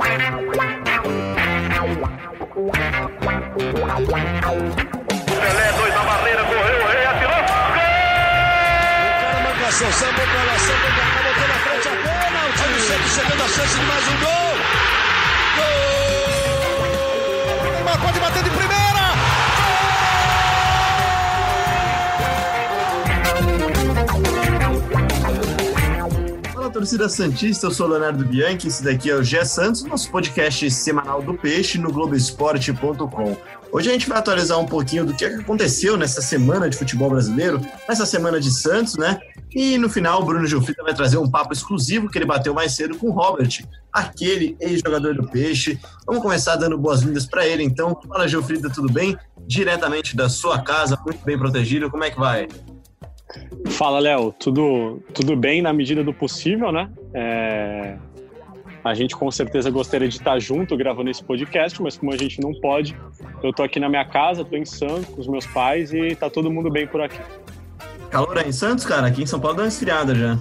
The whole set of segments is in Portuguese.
Pelé, dois na barreira, correu, o rei atirou. Gol! O cara marcação, sambou pra lá, sambou pra cá, botou na frente a bola. O time sempre chegando a chance de mais um gol. Gol! Neymar pode bater de primeira. Torcida Santista, eu sou Leonardo Bianchi, esse daqui é o Gé Santos, nosso podcast semanal do Peixe no Globoesporte.com. Hoje a gente vai atualizar um pouquinho do que aconteceu nessa semana de futebol brasileiro, nessa semana de Santos, né? E no final o Bruno Gilfrida vai trazer um papo exclusivo que ele bateu mais cedo com o Robert, aquele ex-jogador do Peixe. Vamos começar dando boas-vindas para ele, então. Fala Gilfrida, tudo bem? Diretamente da sua casa, muito bem protegido, como é que vai? Fala, Léo. Tudo, tudo bem na medida do possível, né? É... A gente com certeza gostaria de estar junto gravando esse podcast, mas como a gente não pode, eu tô aqui na minha casa, tô em Santos com os meus pais e tá todo mundo bem por aqui. Calor aí em Santos, cara? Aqui em São Paulo deu uma esfriada já.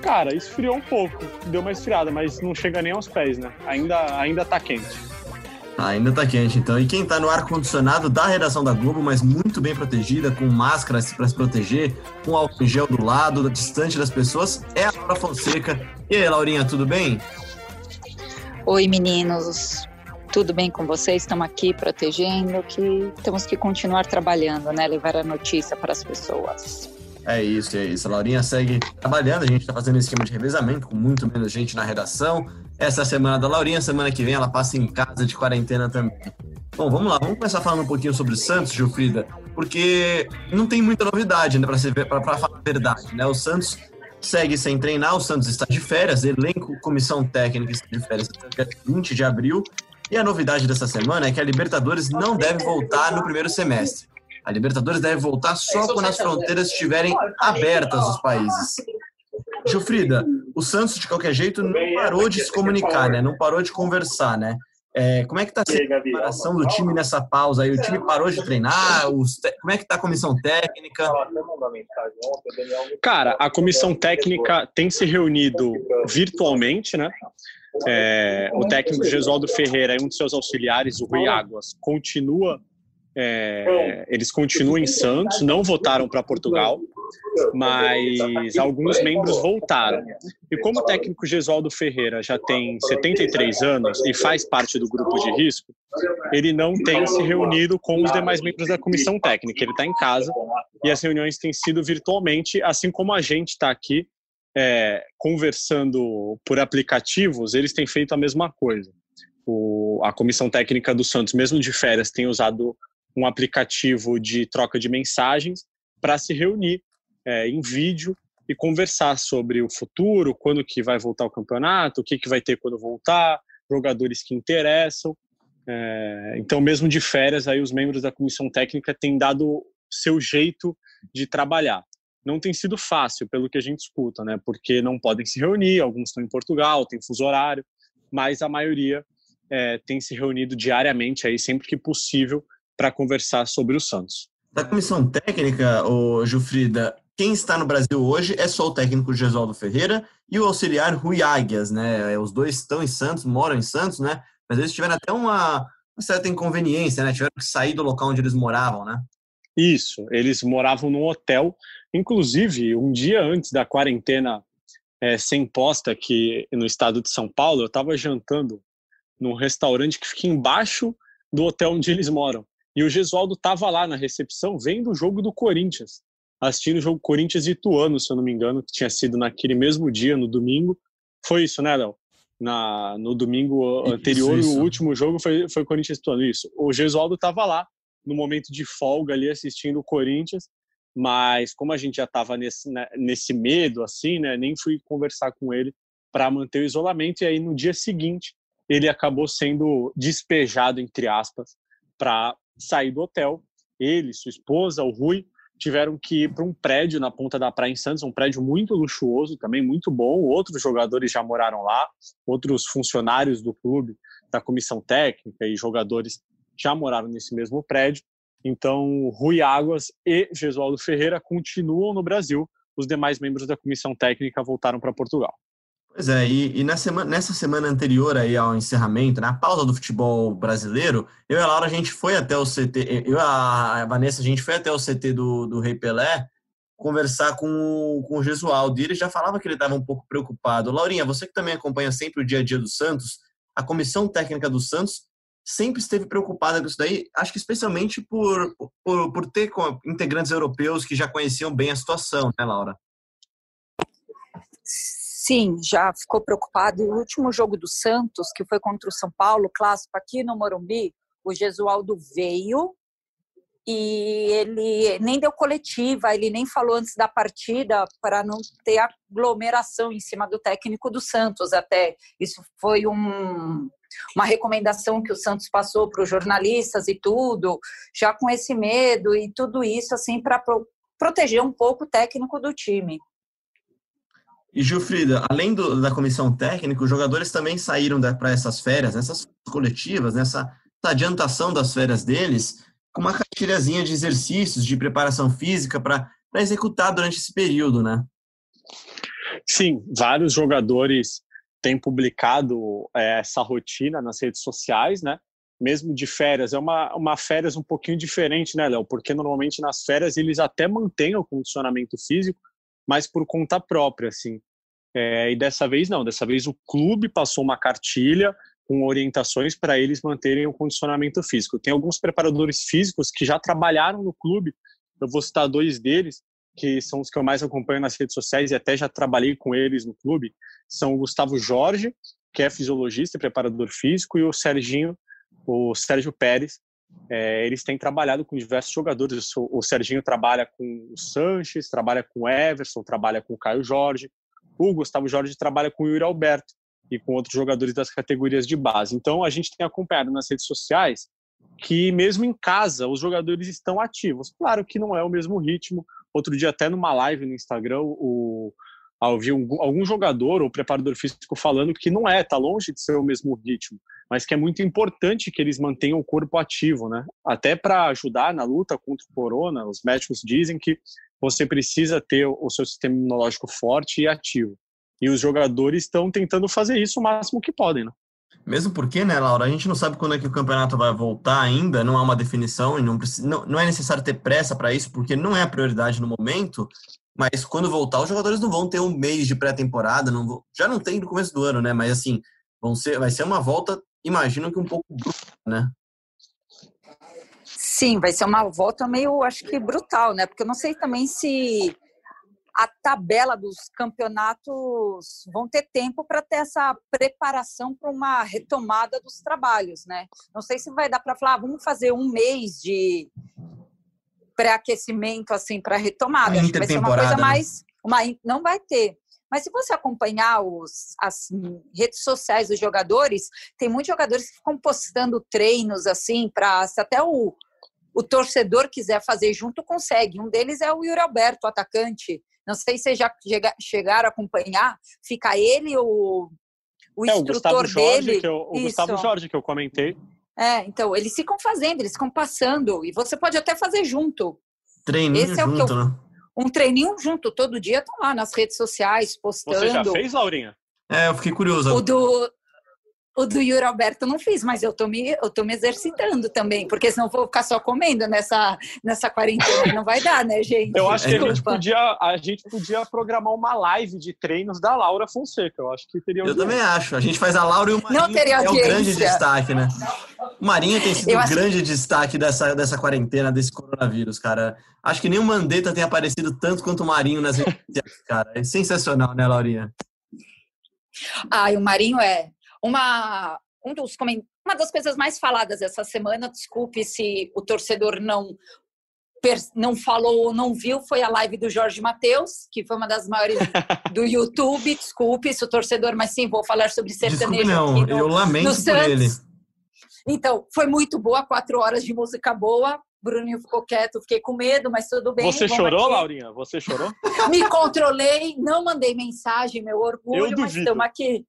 Cara, esfriou um pouco, deu uma esfriada, mas não chega nem aos pés, né? Ainda, ainda tá quente. Ah, ainda tá quente, então. E quem tá no ar-condicionado da redação da Globo, mas muito bem protegida, com máscaras para se proteger, com álcool em gel do lado, distante das pessoas, é a Laura Fonseca. E aí, Laurinha, tudo bem? Oi, meninos. Tudo bem com vocês? Estamos aqui protegendo que temos que continuar trabalhando, né? Levar a notícia para as pessoas. É isso, é isso. A Laurinha segue trabalhando, a gente está fazendo esquema de revezamento com muito menos gente na redação. Essa semana da Laurinha, semana que vem ela passa em casa de quarentena também. Bom, vamos lá, vamos começar falando um pouquinho sobre o Santos, Gilfrida, porque não tem muita novidade, né, para falar a verdade, né? O Santos segue sem treinar, o Santos está de férias, elenco, comissão técnica está de férias até 20 de abril, e a novidade dessa semana é que a Libertadores não deve voltar no primeiro semestre. A Libertadores deve voltar só quando as fronteiras estiverem abertas dos países. Gilfrida, o Santos, de qualquer jeito, não parou de se comunicar, né? Não parou de conversar, né? É, como é que está sendo a preparação do time nessa pausa aí? O time parou de treinar? Te... Como é que está a comissão técnica? Cara, a comissão técnica tem se reunido virtualmente, né? É, o técnico Gesualdo Ferreira e um de seus auxiliares, o Rui Águas, continua é, eles continuam em Santos, não votaram para Portugal, mas alguns membros voltaram. E como o técnico Gesualdo Ferreira já tem 73 anos e faz parte do grupo de risco, ele não tem se reunido com os demais membros da comissão técnica. Ele está em casa e as reuniões têm sido virtualmente, assim como a gente está aqui é, conversando por aplicativos, eles têm feito a mesma coisa. O, a comissão técnica do Santos, mesmo de férias, tem usado um aplicativo de troca de mensagens para se reunir é, em vídeo e conversar sobre o futuro, quando que vai voltar o campeonato, o que, que vai ter quando voltar, jogadores que interessam. É, então, mesmo de férias, aí os membros da comissão técnica têm dado seu jeito de trabalhar. Não tem sido fácil, pelo que a gente escuta, né? Porque não podem se reunir, alguns estão em Portugal, tem fuso horário, mas a maioria é, tem se reunido diariamente, aí sempre que possível, para conversar sobre o Santos. Da comissão técnica, o Jufrida, quem está no Brasil hoje é só o técnico Gesualdo Ferreira e o auxiliar Rui Águias, né? Os dois estão em Santos, moram em Santos, né? Mas eles tiveram até uma, uma certa inconveniência, né? Tiveram que sair do local onde eles moravam, né? Isso, eles moravam num hotel. Inclusive, um dia antes da quarentena é, sem posta aqui no estado de São Paulo, eu estava jantando num restaurante que fica embaixo do hotel onde eles moram. E o Gesualdo estava lá na recepção vendo o jogo do Corinthians, assistindo o jogo Corinthians e Ituano, se eu não me engano, que tinha sido naquele mesmo dia, no domingo. Foi isso, né, Léo? Na, no domingo anterior, isso, isso. o último jogo foi, foi Corinthians e Ituano. Isso. O Gesualdo estava lá, no momento de folga ali, assistindo o Corinthians, mas como a gente já estava nesse, né, nesse medo, assim, né, nem fui conversar com ele para manter o isolamento. E aí, no dia seguinte, ele acabou sendo despejado, entre aspas, para sair do hotel. Ele, sua esposa, o Rui, tiveram que ir para um prédio na ponta da praia em Santos, um prédio muito luxuoso, também muito bom. Outros jogadores já moraram lá, outros funcionários do clube, da comissão técnica e jogadores já moraram nesse mesmo prédio. Então, Rui Águas e Gesualdo Ferreira continuam no Brasil. Os demais membros da comissão técnica voltaram para Portugal. Pois é, e, e na semana, nessa semana anterior aí ao encerramento, na pausa do futebol brasileiro, eu e a Laura, a gente foi até o CT, eu e a Vanessa, a gente foi até o CT do, do Rei Pelé conversar com, com o Gesualdo, e ele já falava que ele estava um pouco preocupado. Laurinha, você que também acompanha sempre o dia a dia do Santos, a comissão técnica do Santos sempre esteve preocupada com isso daí, acho que especialmente por, por, por ter integrantes europeus que já conheciam bem a situação, né, Laura? Sim, já ficou preocupado. O último jogo do Santos, que foi contra o São Paulo, clássico aqui no Morumbi, o Gesualdo veio e ele nem deu coletiva, ele nem falou antes da partida para não ter aglomeração em cima do técnico do Santos. Até isso foi um, uma recomendação que o Santos passou para os jornalistas e tudo, já com esse medo e tudo isso assim para pro, proteger um pouco o técnico do time. E Gilfrida, além do, da comissão técnica, os jogadores também saíram para essas férias, nessas coletivas, nessa adiantação das férias deles, com uma cartilhazinha de exercícios, de preparação física para executar durante esse período, né? Sim, vários jogadores têm publicado é, essa rotina nas redes sociais, né? Mesmo de férias, é uma, uma férias um pouquinho diferente, né, Léo? Porque normalmente nas férias eles até mantêm o condicionamento físico, mas por conta própria, assim. É, e dessa vez não, dessa vez o clube passou uma cartilha com orientações para eles manterem o condicionamento físico. Tem alguns preparadores físicos que já trabalharam no clube, eu vou citar dois deles, que são os que eu mais acompanho nas redes sociais e até já trabalhei com eles no clube, são o Gustavo Jorge, que é fisiologista e preparador físico, e o Serginho, o Sérgio Pérez, é, eles têm trabalhado com diversos jogadores. O Serginho trabalha com o Sanches, trabalha com o Everson, trabalha com o Caio Jorge. O Gustavo Jorge trabalha com o Yuri Alberto e com outros jogadores das categorias de base. Então, a gente tem acompanhado nas redes sociais que, mesmo em casa, os jogadores estão ativos. Claro que não é o mesmo ritmo. Outro dia, até numa live no Instagram, o, ouvi algum jogador ou preparador físico falando que não é, está longe de ser o mesmo ritmo mas que é muito importante que eles mantenham o corpo ativo, né? Até para ajudar na luta contra o corona, os médicos dizem que você precisa ter o seu sistema imunológico forte e ativo. E os jogadores estão tentando fazer isso o máximo que podem, né? Mesmo porque, né, Laura, a gente não sabe quando é que o campeonato vai voltar ainda, não há uma definição e não, não, não é necessário ter pressa para isso, porque não é a prioridade no momento, mas quando voltar, os jogadores não vão ter um mês de pré-temporada, já não tem no começo do ano, né? Mas assim, vão ser, vai ser uma volta imagino que um pouco brutal, né? Sim, vai ser uma volta meio, acho que brutal, né? Porque eu não sei também se a tabela dos campeonatos vão ter tempo para ter essa preparação para uma retomada dos trabalhos, né? Não sei se vai dar para falar, ah, vamos fazer um mês de pré-aquecimento assim para retomada. Acho que vai ser uma coisa né? mais, uma, não vai ter. Mas se você acompanhar os, as redes sociais dos jogadores, tem muitos jogadores que ficam postando treinos assim, para se até o, o torcedor quiser fazer junto, consegue. Um deles é o Yuri Alberto, o atacante. Não sei se vocês já chegaram a acompanhar. Fica ele, o, o é, instrutor o Jorge, dele. Que eu, o Isso. Gustavo Jorge, que eu comentei. É, então, eles ficam fazendo, eles ficam passando. E você pode até fazer junto. Treininho Esse é junto, o que eu, né? um treininho junto todo dia, estão lá nas redes sociais postando. Você já fez, Laurinha? É, eu fiquei curioso. O do, o do Yuri Alberto não fiz, mas eu tô me, eu tô me exercitando também, porque senão vou ficar só comendo nessa, nessa quarentena. Não vai dar, né, gente? Eu acho que a gente, podia, a gente podia programar uma live de treinos da Laura Fonseca. Eu acho que teria Eu também acho. A gente faz a Laura e o Marinho. Não teria é o grande destaque, né? O Marinho tem sido o grande que... destaque dessa, dessa quarentena, desse coronavírus, cara. Acho que nem o Mandetta tem aparecido tanto quanto o Marinho nas redes sociais, cara. É sensacional, né, Laurinha? Ah, e o Marinho é uma, um dos, uma das coisas mais faladas essa semana, desculpe se o torcedor não não falou ou não viu foi a live do Jorge Matheus, que foi uma das maiores do YouTube. Desculpe se o torcedor, mas sim, vou falar sobre sertanejo. Desculpe, não, no, eu lamento por Santos. ele. Então, foi muito boa, quatro horas de música boa. Bruninho ficou quieto, fiquei com medo, mas tudo bem. Você chorou, aqui. Laurinha? Você chorou? Me controlei, não mandei mensagem, meu orgulho, mas estamos aqui.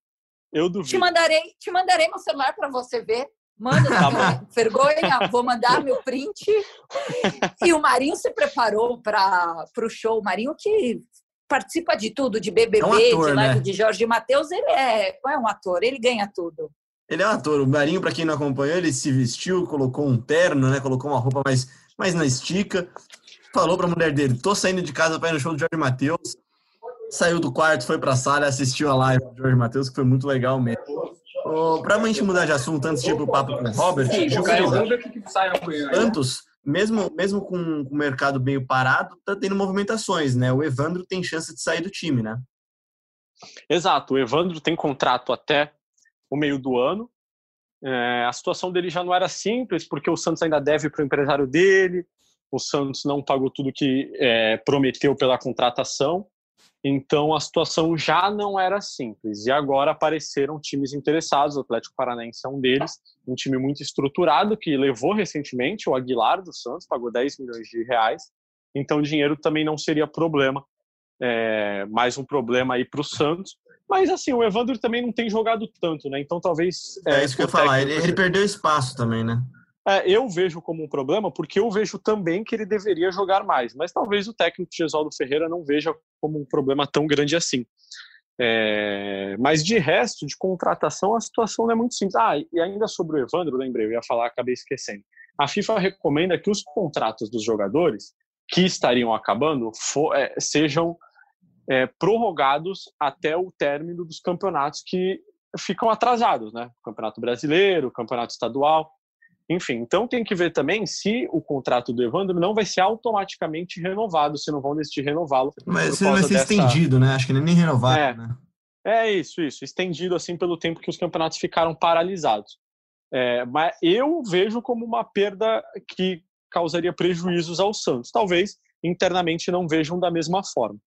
Eu duvido. Te mandarei, te mandarei meu celular para você ver. Manda tá vergonha, vou mandar meu print. E o Marinho se preparou para o show. O Marinho que participa de tudo, de BBB, É um ator, de live né? de Jorge Matheus, ele é, é um ator, ele ganha tudo. Ele é um ator. O Marinho, para quem não acompanhou, ele se vestiu, colocou um terno, né? Colocou uma roupa mais, mais na estica. Falou pra mulher dele: tô saindo de casa para ir no show do Jorge Matheus. Saiu do quarto, foi pra sala, assistiu a live do Jorge Matheus, que foi muito legal mesmo. Oh, pra gente mudar de assunto antes de ir pro papo com o Robert, Gilfrida, Santos, mesmo, mesmo com, com o mercado meio parado, tá tendo movimentações, né? O Evandro tem chance de sair do time, né? Exato, o Evandro tem contrato até o meio do ano. É, a situação dele já não era simples, porque o Santos ainda deve para o empresário dele, o Santos não pagou tudo que é, prometeu pela contratação, então a situação já não era simples. E agora apareceram times interessados, o Atlético Paranaense é um deles, um time muito estruturado que levou recentemente o Aguilar do Santos, pagou 10 milhões de reais, então dinheiro também não seria problema. É, mais um problema aí para o Santos. Mas assim, o Evandro também não tem jogado tanto, né? Então talvez. É, isso que eu ia falar. Ele, ele perdeu espaço também, né? É, eu vejo como um problema, porque eu vejo também que ele deveria jogar mais. Mas talvez o técnico Gesualdo Ferreira não veja como um problema tão grande assim. É, mas de resto, de contratação, a situação não é muito simples. Ah, e ainda sobre o Evandro, lembrei, eu ia falar, acabei esquecendo. A FIFA recomenda que os contratos dos jogadores que estariam acabando for, é, sejam é, prorrogados até o término dos campeonatos que ficam atrasados, né? Campeonato Brasileiro, Campeonato Estadual, enfim. Então tem que ver também se o contrato do Evandro não vai ser automaticamente renovado, se não vão decidir renová-lo. Mas se não vai ser dessa... estendido, né? Acho que nem renovado, é, né? É isso, isso. Estendido assim pelo tempo que os campeonatos ficaram paralisados. É, mas eu vejo como uma perda que causaria prejuízos ao Santos. Talvez internamente não vejam da mesma forma.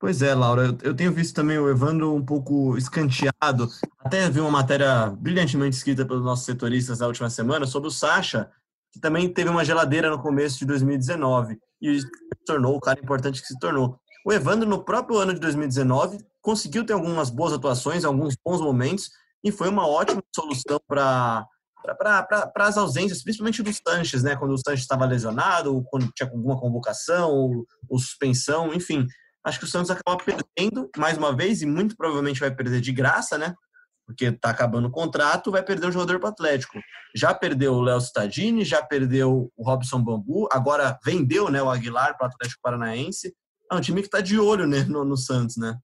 Pois é, Laura, eu tenho visto também o Evandro um pouco escanteado. Até vi uma matéria brilhantemente escrita pelos nossos setoristas na última semana sobre o Sacha, que também teve uma geladeira no começo de 2019 e se tornou o cara importante que se tornou. O Evandro, no próprio ano de 2019, conseguiu ter algumas boas atuações, alguns bons momentos, e foi uma ótima solução para para as ausências, principalmente do Sanches, né? Quando o Sanches estava lesionado, quando tinha alguma convocação, ou, ou, suspensão, enfim. Acho que o Santos acaba perdendo mais uma vez, e muito provavelmente vai perder de graça, né? Porque está acabando o contrato, vai perder o jogador para Atlético. Já perdeu o Léo Cittadini, já perdeu o Robson Bambu, agora vendeu né, o Aguilar para o Atlético Paranaense. É um time que está de olho né, no, no Santos, né?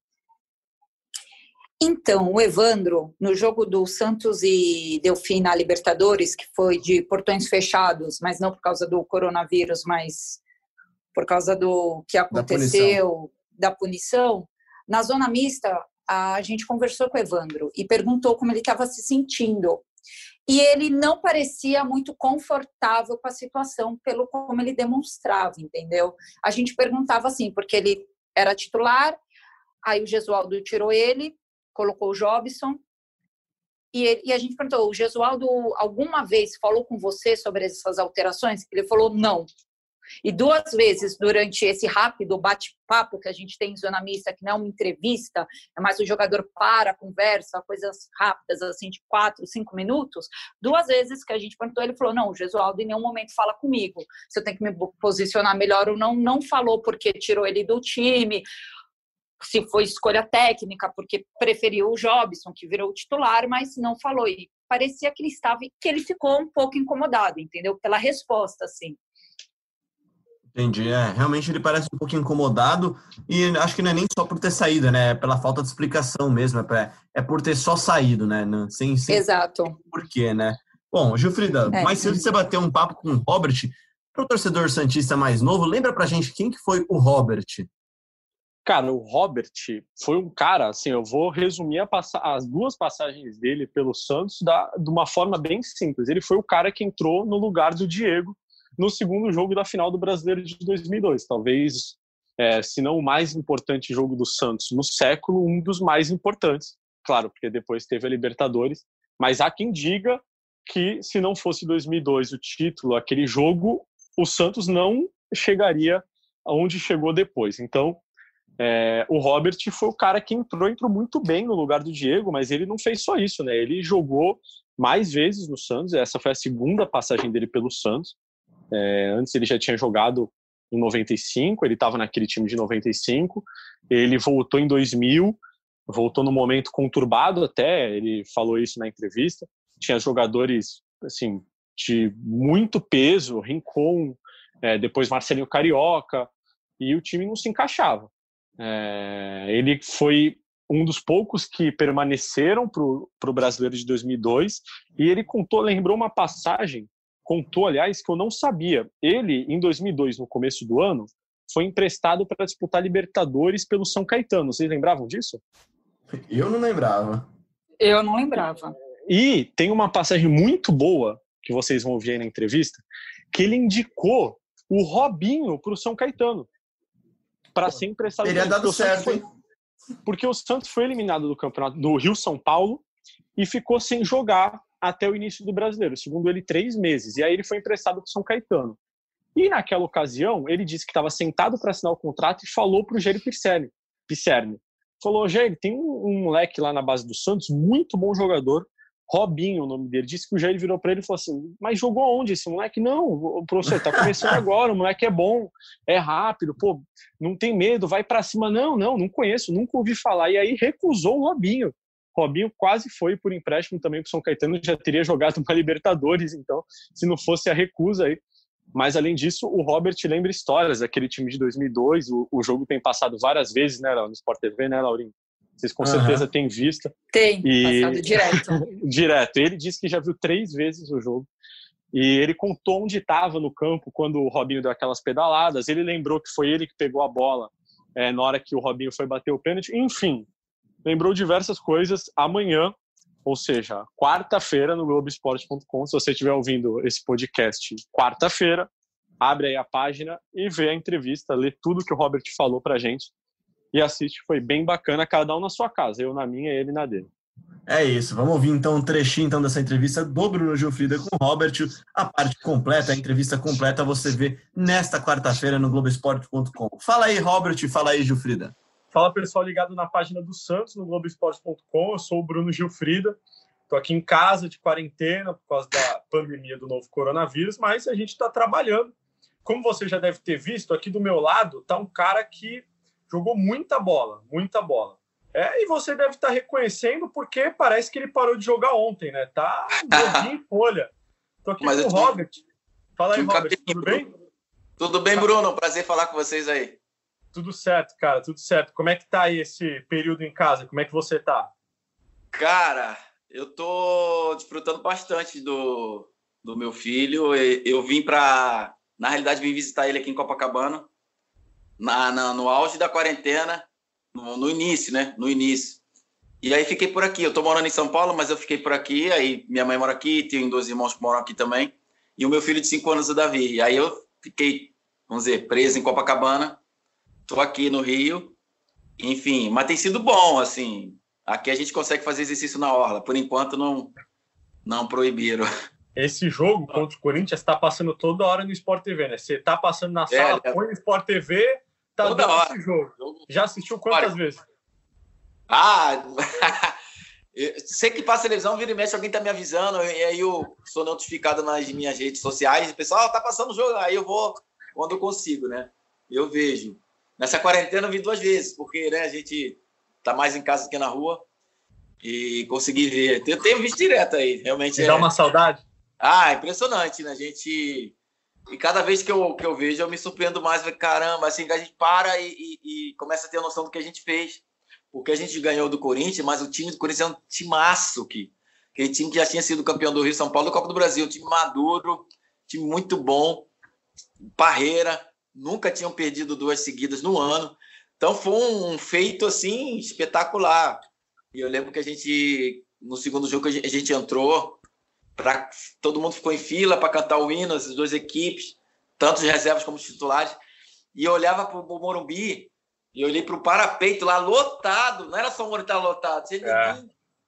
Então, o Evandro, no jogo do Santos e Delfim na Libertadores, que foi de portões fechados, mas não por causa do coronavírus, mas por causa do que aconteceu, da punição, na zona mista, a gente conversou com o Evandro e perguntou como ele estava se sentindo. E ele não parecia muito confortável com a situação, pelo como ele demonstrava, entendeu? A gente perguntava assim, porque ele era titular, aí o Gesualdo tirou ele, colocou o Jobson. E, ele, e, a gente perguntou: o Gesualdo alguma vez falou com você sobre essas alterações? Ele falou: não. E duas vezes durante esse rápido bate-papo que a gente tem em zona mista, que não é uma entrevista, é mais o jogador para, conversa, coisas rápidas, assim, de quatro, cinco minutos. Duas vezes que a gente perguntou, ele falou: não, o Gesualdo em nenhum momento fala comigo. Se eu tenho que me posicionar melhor ou não, não falou porque tirou ele do time se foi escolha técnica, porque preferiu o Jobson, que virou titular, mas não falou. E parecia que ele estava, que ele ficou um pouco incomodado, entendeu? Pela resposta, assim. Entendi. É, realmente ele parece um pouco incomodado e acho que não é nem só por ter saído, né? É pela falta de explicação mesmo. É, pra, é por ter só saído, né? Sem, sem Exato. Por quê, né? Bom, Gilfrida, é, mais cedo você bateu um papo com o Robert. Para o torcedor Santista mais novo, lembra pra gente quem que foi o Robert? Cara, o Robert foi um cara, assim, eu vou resumir as duas passagens dele pelo Santos da, de uma forma bem simples. Ele foi o cara que entrou no lugar do Diego no segundo jogo da final do Brasileiro de 2002. Talvez, é, se não o mais importante jogo do Santos no século, um dos mais importantes. Claro, porque depois teve a Libertadores. Mas há quem diga que se não fosse 2002 o título, aquele jogo, o Santos não chegaria aonde chegou depois. Então, é, o Robert foi o cara que entrou, entrou muito bem no lugar do Diego, mas ele não fez só isso, né? Ele jogou mais vezes no Santos, essa foi a segunda passagem dele pelo Santos. É, antes ele já tinha jogado em 95, ele estava naquele time de 95, ele voltou em 2000, voltou num momento conturbado até, ele falou isso na entrevista, tinha jogadores assim de muito peso, Rincon, é, depois Marcelinho Carioca, e o time não se encaixava. É, ele foi um dos poucos que permaneceram para o brasileiro de 2002 e ele contou, lembrou uma passagem, contou, aliás, que eu não sabia. Ele, em 2002, no começo do ano, foi emprestado para disputar Libertadores pelo São Caetano. Vocês lembravam disso? Eu não lembrava. Eu não lembrava. E tem uma passagem muito boa que vocês vão ouvir aí na entrevista, que ele indicou o Robinho para o São Caetano para ser emprestado. Teria dado certo, foi, Porque o Santos foi eliminado do campeonato do Rio São Paulo e ficou sem jogar até o início do Brasileiro, segundo ele, três meses. E aí ele foi emprestado para o São Caetano. E naquela ocasião, ele disse que estava sentado para assinar o contrato e falou para o Jair Pisserni, Pisserni. Falou, Jair, tem um, um moleque lá na base do Santos, muito bom jogador, Robinho, o nome dele, disse que o Jair virou para ele e falou assim: Mas jogou onde esse moleque? Não, o professor tá começando agora, o moleque é bom, é rápido, pô, não tem medo, vai para cima. Não, não, não conheço, nunca ouvi falar. E aí recusou o Robinho. Robinho quase foi por empréstimo também para São Caetano, já teria jogado para Libertadores, então, se não fosse a recusa aí. Mas além disso, o Robert lembra histórias, aquele time de 2002, o, o jogo tem passado várias vezes, né, no Sport TV, né, Laurinho? Vocês com uhum. certeza têm visto. Tem, e... passado direto. direto. Ele disse que já viu três vezes o jogo. E ele contou onde estava no campo quando o Robinho deu aquelas pedaladas. Ele lembrou que foi ele que pegou a bola é, na hora que o Robinho foi bater o pênalti. Enfim, lembrou diversas coisas. Amanhã, ou seja, quarta-feira, no Globoesporte.com, se você estiver ouvindo esse podcast quarta-feira, abre aí a página e vê a entrevista, lê tudo que o Robert falou pra gente e assiste. Foi bem bacana, cada um na sua casa. Eu na minha e ele na dele. É isso. Vamos ouvir então um trechinho então, dessa entrevista do Bruno Gilfrida com o Robert. A parte completa, a entrevista completa, você vê nesta quarta-feira no Globoesporte.com. Fala aí, Robert. Fala aí, Gilfrida. Fala pessoal ligado na página do Santos no Globoesporte.com. Eu sou o Bruno Gilfrida. Estou aqui em casa de quarentena por causa da pandemia do novo coronavírus, mas a gente está trabalhando. Como você já deve ter visto, aqui do meu lado está um cara que jogou muita bola, muita bola. É, e você deve estar reconhecendo porque parece que ele parou de jogar ontem, né? Tá em folha. Tô aqui Mas com o Robert. Fala aí, Robert, tudo bem? Tudo bem, Bruno? Prazer falar com vocês aí. Tudo certo, cara, tudo certo. Como é que tá aí esse período em casa? Como é que você tá? Cara, eu tô desfrutando bastante do, do meu filho. Eu vim para, na realidade, vim visitar ele aqui em Copacabana na, na, no auge da quarentena, no, no, início, né? No início. E aí fiquei por aqui. Eu tô morando em São Paulo, mas eu fiquei por aqui. Aí minha mãe mora aqui, tenho dois irmãos que moram aqui também. E o meu filho de cinco anos, o Davi. E aí eu fiquei, vamos dizer, preso em Copacabana. Tô aqui no Rio. Enfim, mas tem sido bom, assim. Aqui a gente consegue fazer exercício na orla. Por enquanto, não, não proibiram. Esse jogo contra o Corinthians está passando toda hora no Sport TV, né? Você está passando na sala, é, põe no Sport TV, Tá Toda hora. Esse jogo. Já assistiu quantas Olha. vezes? Ah, sei que passa televisão, vira e mexe, alguém tá me avisando, e aí eu sou notificado nas minhas redes sociais, o pessoal, oh, tá passando o jogo, aí eu vou quando eu consigo, né? Eu vejo. Nessa quarentena eu vi duas vezes, porque né, a gente tá mais em casa do que na rua e consegui ver. Eu tenho visto direto aí, realmente. É... Dá uma saudade? Ah, impressionante, né? A gente e cada vez que eu, que eu vejo, eu me surpreendo mais. Caramba, assim, a gente para e, e, e, começa a ter a noção do que a gente fez. Porque a gente ganhou do Corinthians, mas o time do Corinthians é um timaço. Que, aquele time que já tinha sido campeão do Rio São Paulo do Copa do Brasil. Time maduro, time muito bom. Parreira, nunca tinham perdido duas seguidas no ano. Então foi um feito assim espetacular. E eu lembro que a gente, no segundo jogo, a gente entrou pra, todo mundo ficou em fila para cantar o hino, as duas equipes, tanto os reservas como os titulares. E eu olhava para o Morumbi e olhei para o parapeito lá lotado. Não era só o Morumbi estar lotado, tinha é.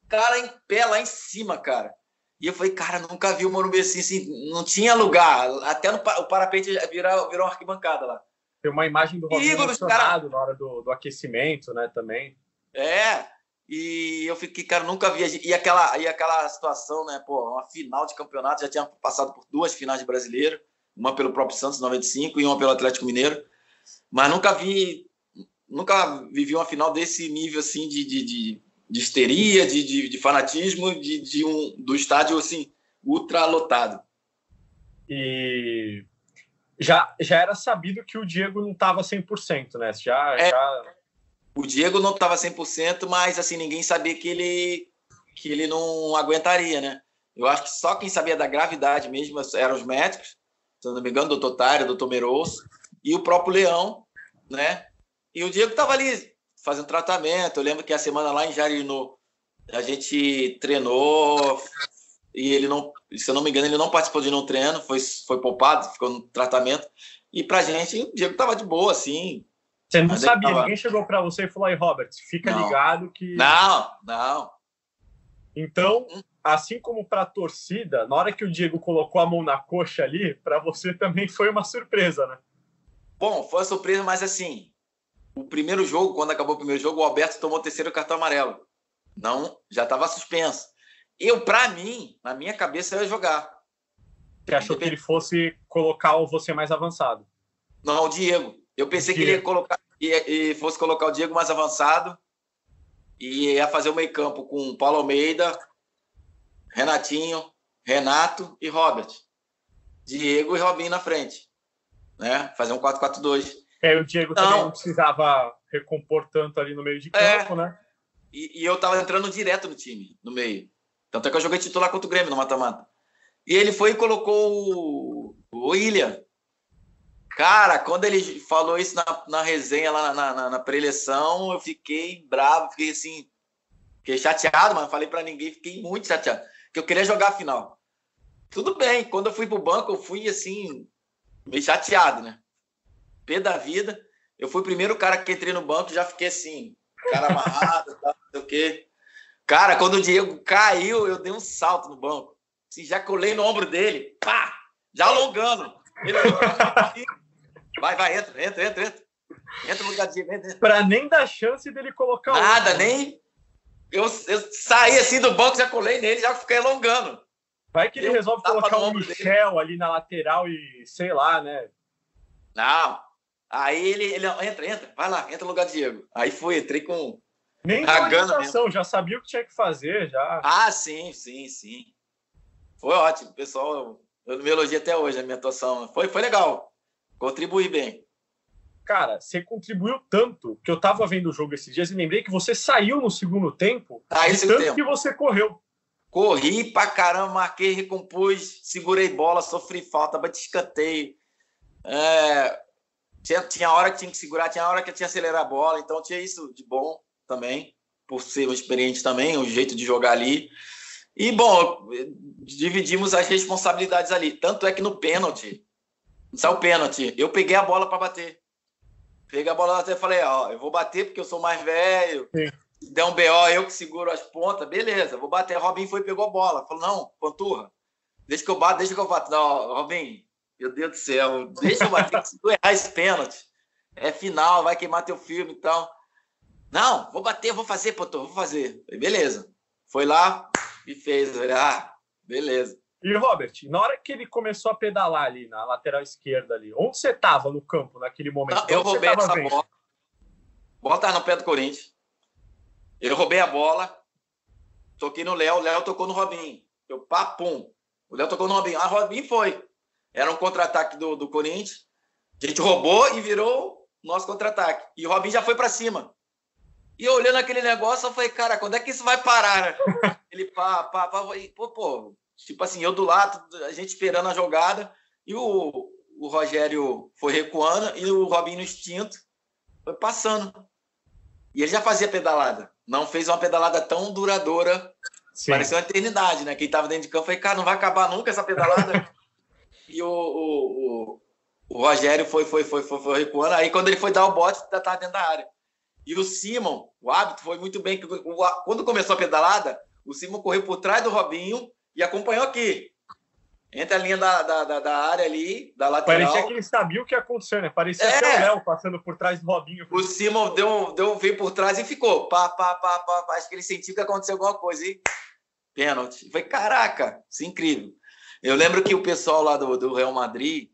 cara em pé lá em cima, cara. E eu falei, cara, nunca vi o Morumbi assim, assim não tinha lugar. Até no, o parapeito virou, virou uma arquibancada lá. Tem uma imagem do Robinho cara... na hora do, do aquecimento, né, também. É, e eu fiquei, cara, nunca vi. E aquela, e aquela situação, né? Pô, uma final de campeonato, já tinha passado por duas finais de brasileiro. uma pelo próprio Santos 95 e uma pelo Atlético Mineiro, mas nunca vi nunca vivi uma final desse nível assim de, de, de, de histeria, de, de, de fanatismo, de, de um do estádio assim ultra lotado. E já, já era sabido que o Diego não estava 100%, né? Já, É. já... O Diego não estava 100%, mas assim ninguém sabia que ele que ele não aguentaria, né? Eu acho que só quem sabia da gravidade mesmo eram os médicos, se não me engano, o doutor Tário, o doutor e o próprio Leão, né? E o Diego estava ali fazendo tratamento. Eu lembro que a semana lá em Jarinu a gente treinou e ele não, se eu não me engano, ele não participou de nenhum treino, foi, foi poupado, ficou no tratamento. E pra gente, o Diego tava de boa, assim. Você não sabia, tava- ninguém chegou para você e falou aí, Robert, fica Não. ligado que. Não, não. Então, assim como para a torcida, na hora que o Diego colocou a mão na coxa ali, para você também foi uma surpresa, né? Bom, foi uma surpresa, mas assim, o primeiro jogo, quando acabou o primeiro jogo, o Alberto tomou o terceiro cartão amarelo. Não, já estava suspenso. Eu, pra mim, na minha cabeça, eu ia jogar. Você achou que ele fosse colocar o você mais avançado? Não, o Diego. Eu pensei que ele ia colocar, e fosse colocar o Diego mais avançado e ia fazer o meio campo com Paulo Almeida, Renatinho, Renato e Robert. Diego e Robinho na frente. Né? Fazer um 4-4-2. É, o Diego Não. também não precisava recompor tanto ali no meio de É. campo, né? E, e eu tava entrando direto no time, no meio. Tanto é que eu joguei titular contra o Grêmio no mata-mata. E ele foi e colocou o, o William. Cara, quando ele falou isso na, na resenha lá na, na, na pré-eleição, eu fiquei bravo, fiquei assim. Fiquei chateado, mas não falei pra ninguém, fiquei muito chateado. Porque eu queria jogar a final. Tudo bem, quando eu fui pro banco, eu fui assim, meio chateado, né? Pé da vida. Eu fui o primeiro cara que entrei no banco, já fiquei assim, cara amarrado, tal, não sei o quê. Cara, quando o Diego caiu, eu dei um salto no banco. Assim, já colei no ombro dele, pá, já alongando. Ele pra mim, vai, vai, entra, entra, entra, entra. Entra no lugar Diego, entra, entra. Para nem dar chance dele colocar o Nada, outro. nem. Eu, eu saí assim do banco, já colei nele, já fiquei alongando. Vai que ele Eu resolve colocar o ombro dele. Michel ali na lateral e sei lá, né? Não. Aí ele, ele, entra, entra, vai lá, entra no lugar do Diego. Aí fui, entrei com. Nem A na gana orientação, já sabia o que tinha que fazer, já. Ah, sim, sim, sim. Foi ótimo, pessoal. Eu me elogio até hoje a minha atuação. Foi, foi legal. Contribuí bem. Cara, você contribuiu tanto que eu tava vendo o jogo esses dias e lembrei que você saiu no segundo tempo de segundo tanto tempo. que você correu. Corri pra caramba, marquei, recompus, segurei bola, sofri falta, bati escanteio. É, tinha, tinha hora que tinha que segurar, tinha hora que tinha que acelerar a bola, então tinha isso de bom também, por ser um experiente também, o jeito de jogar ali. E, bom, dividimos as responsabilidades ali. Tanto é que no pênalti, saiu o pênalti, eu peguei a bola para bater. Peguei a bola até falei, ó, eu vou bater porque eu sou mais velho. Sim. Se der um BO, eu que seguro as pontas, beleza, vou bater. Robin foi e pegou a bola. Falou, não, panturra, deixa que eu bato, deixa que eu bato. Não, Robin, meu Deus do céu, deixa eu bater, se tu errar esse pênalti, é final, vai queimar teu filme e tal. Não, vou bater, vou fazer, panturra, vou fazer. Falei, beleza. Foi lá e fez. Falei, ah, beleza. E Robert, na hora que ele começou a pedalar ali na lateral esquerda ali, onde você tava no campo naquele momento? Não, eu roubei essa vendo? bola. A bola tava no pé do Corinthians. Eu roubei a bola, toquei no Léo, o Léo tocou no Robinho. Eu, pá, pum. O Léo tocou no Robinho. Ah, Robinho foi. Era um contra-ataque do, do Corinthians. A gente roubou e virou nosso contra-ataque. E o Robinho já foi para cima. E eu olhando aquele negócio, eu falei, cara, quando é que isso vai parar? né? Ele, pá, pá, pá. E, pô, pô, tipo assim, eu do lado, a gente esperando a jogada. E o, o Rogério foi recuando e o Robinho no instinto foi passando. E ele já fazia pedalada. Não fez uma pedalada tão duradoura. Sim. Parecia uma eternidade, né? Quem tava dentro de campo falei, cara, não vai acabar nunca essa pedalada. e o, o, o, o Rogério foi, foi, foi, foi, foi recuando. Aí quando ele foi dar o bote, já tava dentro da área. E o Simon, o hábito foi muito bem. Quando começou a pedalada, o Simon correu por trás do Robinho e acompanhou aqui. Entre a linha da, da, da, da área ali, da lateral. Parecia que ele sabia o que ia acontecer, né? Parecia É. até o Léo passando por trás do Robinho. O Simon deu, deu, veio por trás e ficou. Pá, pá, pá, pá. Acho que ele sentiu que aconteceu alguma coisa. E pênalti. Foi caraca, isso é incrível. Eu lembro que o pessoal lá do, do Real Madrid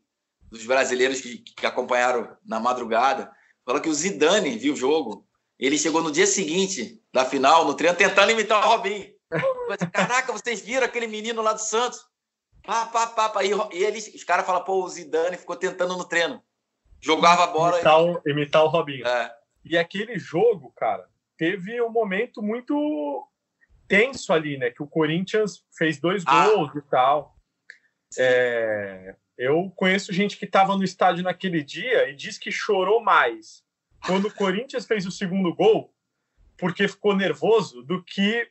dos brasileiros que, que acompanharam na madrugada, falou que o Zidane viu o jogo. Ele chegou no dia seguinte da final, no treino, tentando imitar o Robinho. Caraca, vocês viram aquele menino lá do Santos? Pá, pá, pá, pá. E, e eles, os caras falam, pô, o Zidane ficou tentando no treino. Jogava a bola. Imitar, o, imitar o Robinho. É. E aquele jogo, cara, teve um momento muito tenso ali, né? Que o Corinthians fez dois Ah. gols e tal. É, eu conheço gente que estava no estádio naquele dia e diz que chorou mais quando o Corinthians fez o segundo gol, porque ficou nervoso, do que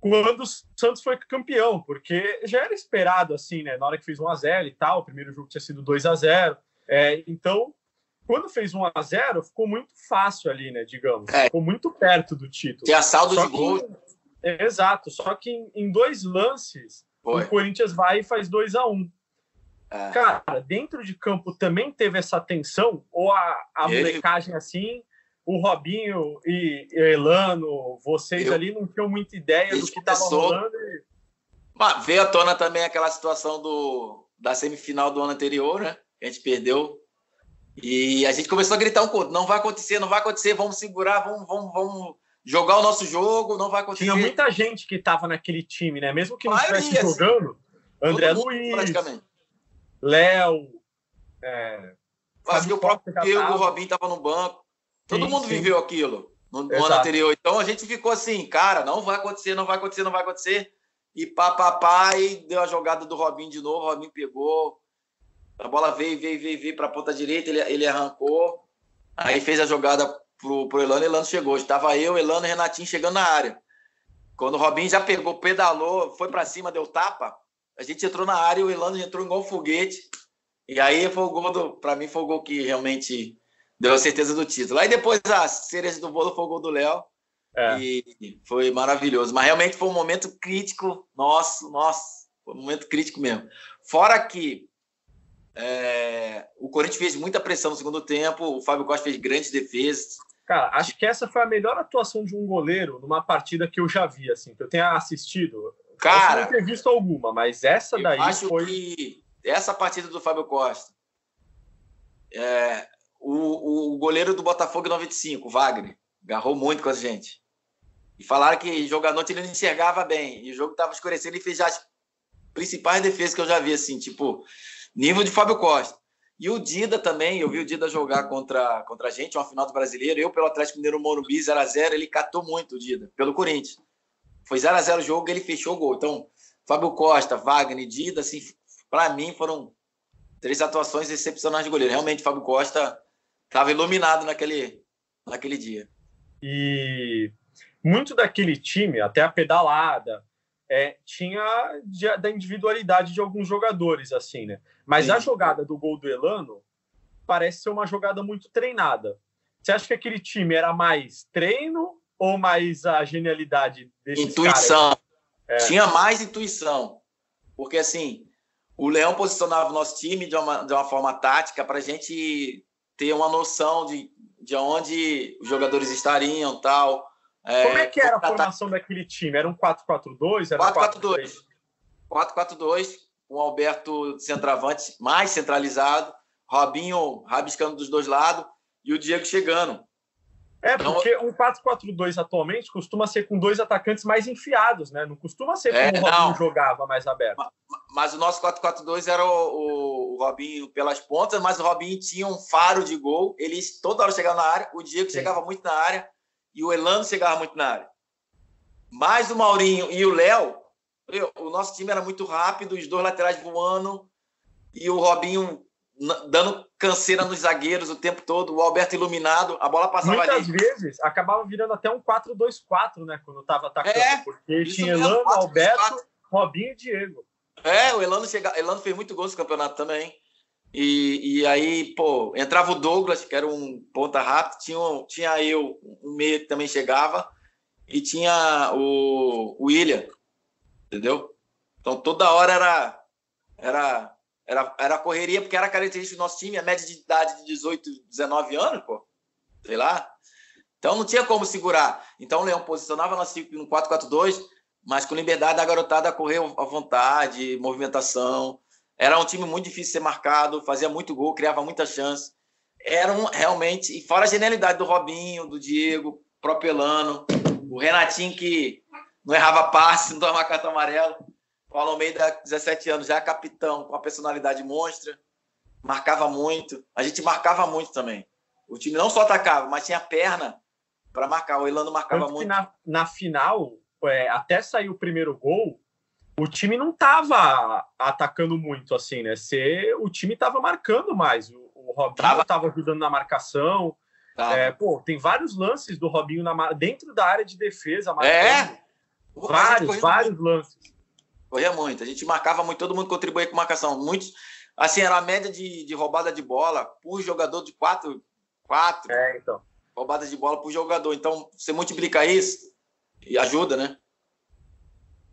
quando o Santos foi campeão, porque já era esperado assim, né? Na hora que fez 1 a 0 e tal, o primeiro jogo tinha sido 2 a 0 é, então, quando fez 1 a 0 ficou muito fácil ali, né? Digamos, É. ficou muito perto do título. Tinha saldo Só de que- gols. é, exato, só que em, em dois lances Foi. o Corinthians vai e faz 2 a 1 É. Cara, dentro de campo também teve essa tensão? Ou a, a Ele- molecagem assim, o Robinho e Elano, vocês Eu- ali não tinham muita ideia do Desde que estava começou- rolando? e- Mas veio à tona também aquela situação do, da semifinal do ano anterior, né? Que a gente perdeu. E a gente começou a gritar um conto: não vai acontecer, não vai acontecer, vamos segurar, vamos, vamos, vamos jogar o nosso jogo, não vai acontecer. Tinha muita gente que estava naquele time, né? Mesmo que não estivesse assim. jogando. André mundo, Luiz, praticamente. Léo. é, Acho que o próprio Diego. Robinho estava no banco. Todo Sim, mundo sim. viveu aquilo no, no ano anterior. Então a gente ficou assim, cara, não vai acontecer, não vai acontecer, não vai acontecer. E pá, pá, pá, e deu a jogada do Robinho de novo. O Robinho pegou. A bola veio, veio, veio, veio para a ponta direita, ele, ele arrancou. Aí fez a jogada pro, pro Elano, Elano chegou. Estava eu, Elano e Renatinho chegando na área. Quando o Robinho já pegou, pedalou, foi para cima, deu tapa, a gente entrou na área e o Elano entrou igual um foguete. E aí foi o gol do. Pra mim foi o gol que realmente deu a certeza do título. Aí depois a cereja do bolo foi o gol do Léo. É. E foi maravilhoso. Mas realmente foi um momento crítico. Nossa, nossa, foi um momento crítico mesmo. Fora que é, o Corinthians fez muita pressão no segundo tempo, o Fábio Costa fez grandes defesas. Cara, acho que essa foi a melhor atuação de um goleiro numa partida que eu já vi, assim, que eu tenha assistido. Cara, não ter visto alguma, mas essa Eu daí acho foi. que essa partida do Fábio Costa, é, o, o goleiro do Botafogo 95, o Wagner, agarrou muito com a gente. E falaram que jogo à noite ele não enxergava bem. E o jogo estava escurecendo e fez as principais defesas que eu já vi, assim, tipo, nível de Fábio Costa. E o Dida também, eu vi o Dida jogar contra, contra a gente, uma final do brasileiro. Eu, pelo Atlético Mineiro Morumbi, 0x0, ele catou muito o Dida, pelo Corinthians. Foi 0x0 o jogo, ele fechou o gol. Então, Fábio Costa, Wagner, Dida, assim, para mim foram três atuações excepcionais de goleiro. Realmente, Fábio Costa estava iluminado naquele, naquele dia. E muito daquele time, até a pedalada, é, tinha de- da individualidade de alguns jogadores, assim, né? Mas Sim. a jogada do gol do Elano parece ser uma jogada muito treinada. Você acha que aquele time era mais treino ou mais a genialidade caras? Intuição. É. Tinha mais intuição. Porque, assim, o Leão posicionava o nosso time de uma, de uma forma tática para a gente ter uma noção de, de onde os jogadores estariam tal. Como é que era a formação daquele time? Era um 4-4-2? Era 4-4-2. 4-4-2, com o Alberto centroavante mais centralizado, Robinho rabiscando dos dois lados e o Diego chegando. É, Então- porque um 4-4-2 atualmente costuma ser com dois atacantes mais enfiados, né? Não costuma ser É, como o Robinho não. jogava mais aberto. Mas o nosso 4-4-2 era o, o- o Robinho pelas pontas, mas o Robinho tinha um faro de gol. Ele toda hora chegava na área, o Diego Sim. chegava muito na área e o Elano chegava muito na área. Mas o Maurinho e o Léo, o nosso time era muito rápido, os dois laterais voando e o Robinho dando canseira nos zagueiros o tempo todo, o Alberto iluminado, a bola passava Muitas ali. vezes acabava virando até um 4-2-4, né? Quando estava atacando. É, porque tinha mesmo, Elano, 4-2-4. Alberto, Robinho e Diego. É, o Elano, chega... Elano fez muito gol nesse campeonato também. E, e aí, pô, entrava o Douglas, que era um ponta rápido, tinha, tinha eu, um meia que também chegava, e tinha o, o William, entendeu? Então toda hora era, era, era, era correria, porque era característica do nosso time, a média de idade de 18, 19 anos, pô, sei lá. Então não tinha como segurar. Então o Leão posicionava no 4-4-2, mas com liberdade da garotada correr à vontade, movimentação. Era um time muito difícil de ser marcado, fazia muito gol, criava muita chance. Era um, realmente, e fora a genialidade do Robinho, do Diego, Propelano, o Renatinho que não errava passe, não tomava cartão amarelo. Paulo Almeida, 17 anos, já é capitão, com uma personalidade monstra, marcava muito. A gente marcava muito também. O time não só atacava, mas tinha perna para marcar. O Elano marcava Tanto muito. na, na final, é, até sair o primeiro gol, o time não estava atacando muito, assim, né? Se, o time estava marcando mais. O, o Robinho Tava. estava ajudando na marcação. É, pô, tem vários lances do Robinho na, dentro da área de defesa. marcando. É? Pô, a gente Vários, vários lances. muito, corria muito. A gente marcava muito, todo mundo contribuía com marcação. Muitos, assim, era a média de, de roubada de bola por jogador de quatro, quatro É, então. roubadas de bola por jogador. Então, você multiplica isso e ajuda, né?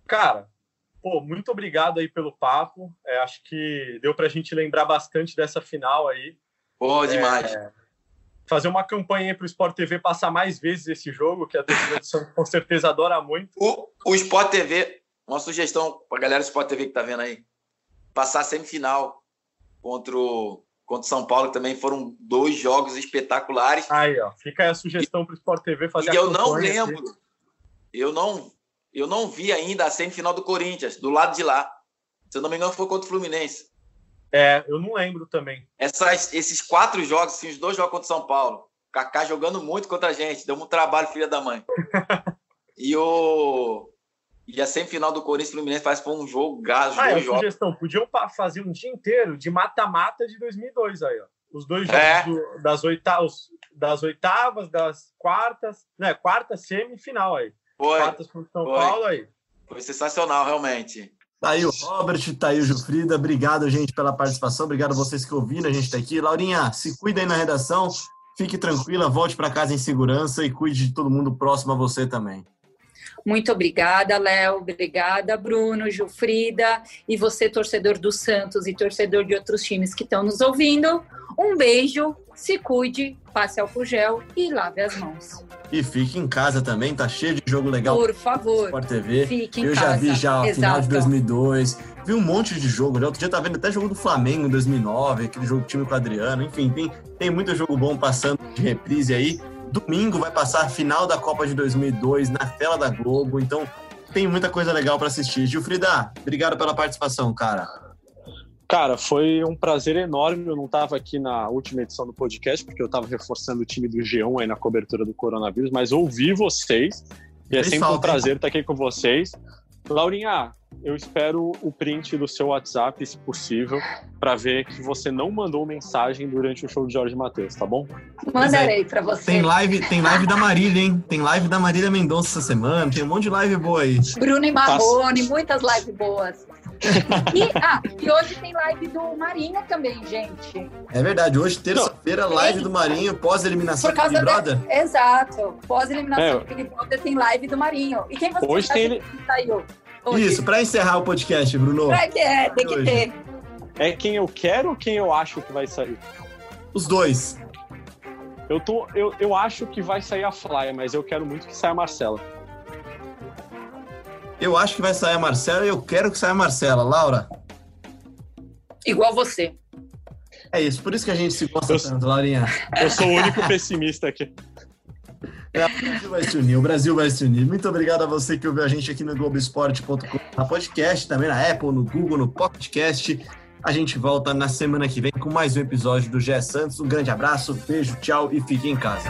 Cara, pô, muito obrigado aí pelo papo. É, acho que deu pra gente lembrar bastante dessa final aí. Pô, demais. Fazer uma campanha aí pro Sport TV passar mais vezes esse jogo, que a Santos com certeza adora muito. O, o Sport TV, uma sugestão para a galera do Sport TV que tá vendo aí, passar a semifinal contra o contra o São Paulo, que também foram dois jogos espetaculares. Aí, ó, fica aí a sugestão pro Sport TV fazer e a eu não aqui. lembro, eu não, eu não vi ainda a semifinal do Corinthians, do lado de lá. Se eu não me engano, foi contra o Fluminense. É, eu não lembro também. Essas, esses quatro jogos, assim, os dois jogos contra o São Paulo, Kaká jogando muito contra a gente, deu um trabalho, filha da mãe. e o e a semifinal do Corinthians Fluminense parece que foi um jogo gás, Ah, é, sugestão. Podiam fazer um dia inteiro de mata-mata de 2002 aí, ó. Os dois jogos É. do- das, oitavas, das oitavas, das quartas, né? Quarta semifinal aí. Foi, com São Foi. Paulo aí. foi sensacional, realmente. Tá aí o Robert, tá aí o Gilfrida. Obrigado, gente, pela participação. Obrigado a vocês que ouviram. A gente tá aqui. Laurinha, se cuida aí na redação. Fique tranquila, volte para casa em segurança e cuide de todo mundo próximo a você também. Muito obrigada, Léo. Obrigada, Bruno, Gilfrida. E você, torcedor do Santos e torcedor de outros times que estão nos ouvindo. Um beijo, se cuide, passe álcool gel e lave as mãos. E fique em casa também, tá cheio de jogo legal Por favor, Sport TV. fique em Eu casa. já vi já a final de 2002, vi um monte de jogo. Já outro dia tá vendo até jogo do Flamengo em 2009, aquele jogo time com o Adriano. Enfim, tem, tem muito jogo bom passando de reprise aí. Domingo vai passar a final da Copa de 2002 na tela da Globo, então tem muita coisa legal para assistir. Gilfrida, obrigado pela participação, cara. Cara, foi um prazer enorme. Eu não estava aqui na última edição do podcast, porque eu estava reforçando o time do G1 aí na cobertura do coronavírus, mas ouvi vocês. E é sempre um prazer estar aqui com vocês. Laurinha, eu espero o print do seu WhatsApp, se possível, para ver que você não mandou mensagem durante o show de Jorge Matheus, tá bom? Mandarei para você. Tem live, tem live da Marília, hein? Tem live da Marília Mendonça essa semana, tem um monte de live boa aí. Bruno e Marrone, muitas lives boas. E, ah, e hoje tem live do Marinho também, gente. É verdade, hoje, terça-feira, live do Marinho, pós-eliminação do Big Brother. da... Exato. Pós-eliminação É. do Big Brother tem live do Marinho. E quem você Hoje acha tem ele- que saiu? Hoje. Isso, pra encerrar o podcast, Bruno. Pra que é, tem que Hoje. ter. É quem eu quero ou quem eu acho que vai sair? Os dois. Eu, tô, eu, eu acho que vai sair a Flyer, mas eu quero muito que saia a Marcela. Eu acho que vai sair a Marcela e eu quero que saia a Marcela. Laura, Igual você. é isso. Por isso que a gente se gosta Eu- tanto, Laurinha. Eu sou o único pessimista aqui. É, o Brasil vai se unir, o Brasil vai se unir. Muito obrigado a você que ouviu a gente aqui no Globoesporte.com, na podcast, também na Apple, no Google, no Podcast. A gente volta na semana que vem com mais um episódio do GE Santos. Um grande abraço, beijo, tchau e fique em casa.